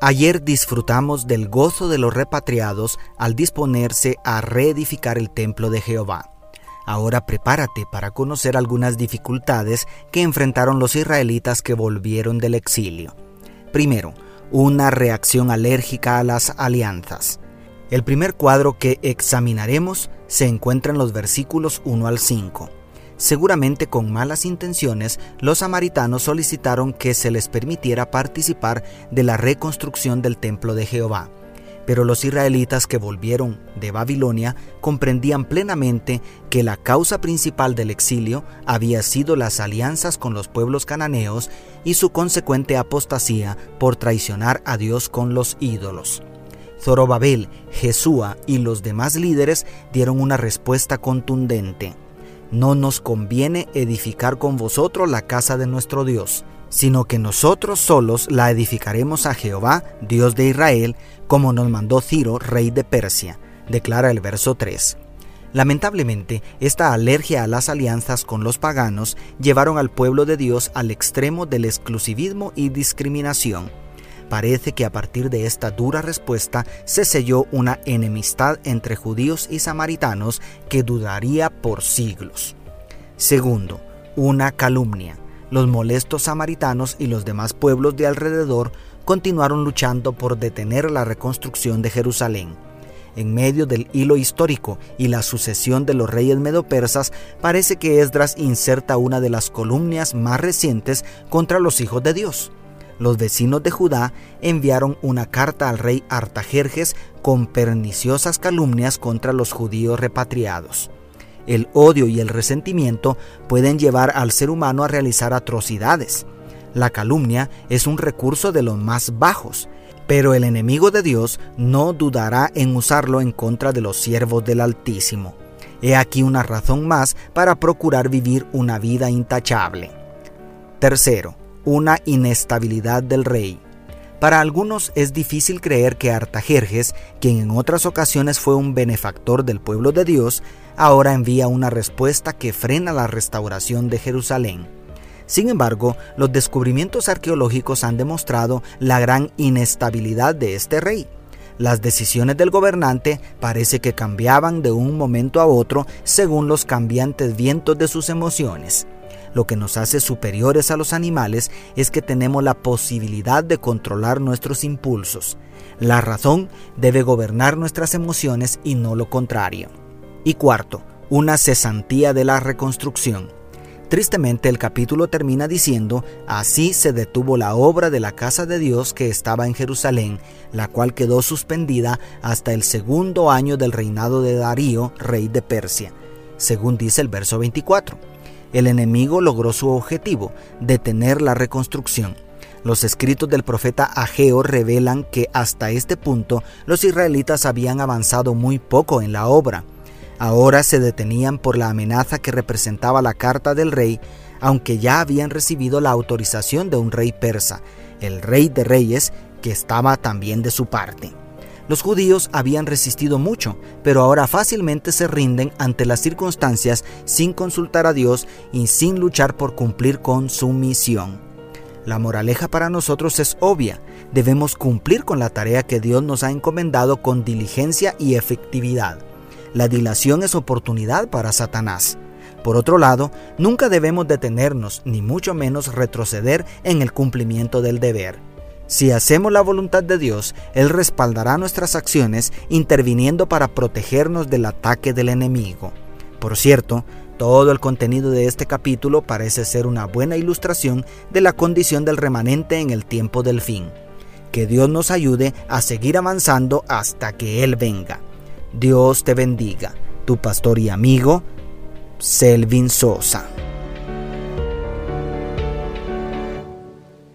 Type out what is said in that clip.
Ayer disfrutamos del gozo de los repatriados al disponerse a reedificar el templo de Jehová. Ahora prepárate para conocer algunas dificultades que enfrentaron los israelitas que volvieron del exilio. Primero, una reacción alérgica a las alianzas. El primer cuadro que examinaremos se encuentra en los versículos 1 al 5. Seguramente con malas intenciones, los samaritanos solicitaron que se les permitiera participar de la reconstrucción del templo de Jehová. Pero los israelitas que volvieron de Babilonia comprendían plenamente que la causa principal del exilio había sido las alianzas con los pueblos cananeos y su consecuente apostasía por traicionar a Dios con los ídolos. Zorobabel, Jesúa y los demás líderes dieron una respuesta contundente no nos conviene edificar con vosotros la casa de nuestro Dios, sino que nosotros solos la edificaremos a Jehová, Dios de Israel, como nos mandó Ciro, rey de Persia, declara el verso 3. Lamentablemente, esta alergia a las alianzas con los paganos llevaron al pueblo de Dios al extremo del exclusivismo y discriminación Parece que a partir de esta dura respuesta se selló una enemistad entre judíos y samaritanos que duraría por siglos. Segundo, una calumnia. Los molestos samaritanos y los demás pueblos de alrededor continuaron luchando por detener la reconstrucción de Jerusalén. En medio del hilo histórico y la sucesión de los reyes medopersas, parece que Esdras inserta una de las columnias más recientes contra los hijos de Dios los vecinos de Judá enviaron una carta al rey Artajerjes con perniciosas calumnias contra los judíos repatriados. El odio y el resentimiento pueden llevar al ser humano a realizar atrocidades. La calumnia es un recurso de los más bajos, pero el enemigo de Dios no dudará en usarlo en contra de los siervos del Altísimo. He aquí una razón más para procurar vivir una vida intachable. Tercero, una inestabilidad del rey. Para algunos es difícil creer que Artajerjes, quien en otras ocasiones fue un benefactor del pueblo de Dios, ahora envía una respuesta que frena la restauración de Jerusalén. Sin embargo, los descubrimientos arqueológicos han demostrado la gran inestabilidad de este rey. Las decisiones del gobernante parece que cambiaban de un momento a otro según los cambiantes vientos de sus emociones. Lo que nos hace superiores a los animales es que tenemos la posibilidad de controlar nuestros impulsos. La razón debe gobernar nuestras emociones y no lo contrario. Y cuarto, una cesantía de la reconstrucción. Tristemente el capítulo termina diciendo, así se detuvo la obra de la casa de Dios que estaba en Jerusalén, la cual quedó suspendida hasta el segundo año del reinado de Darío, rey de Persia, según dice el verso 24 el enemigo logró su objetivo, detener la reconstrucción. Los escritos del profeta Ageo revelan que hasta este punto los israelitas habían avanzado muy poco en la obra. Ahora se detenían por la amenaza que representaba la carta del rey, aunque ya habían recibido la autorización de un rey persa, el rey de reyes, que estaba también de su parte. Los judíos habían resistido mucho, pero ahora fácilmente se rinden ante las circunstancias sin consultar a Dios y sin luchar por cumplir con su misión. La moraleja para nosotros es obvia. Debemos cumplir con la tarea que Dios nos ha encomendado con diligencia y efectividad. La dilación es oportunidad para Satanás. Por otro lado, nunca debemos detenernos, ni mucho menos retroceder en el cumplimiento del deber. Si hacemos la voluntad de Dios, Él respaldará nuestras acciones interviniendo para protegernos del ataque del enemigo. Por cierto, todo el contenido de este capítulo parece ser una buena ilustración de la condición del remanente en el tiempo del fin. Que Dios nos ayude a seguir avanzando hasta que Él venga. Dios te bendiga. Tu pastor y amigo, Selvin Sosa.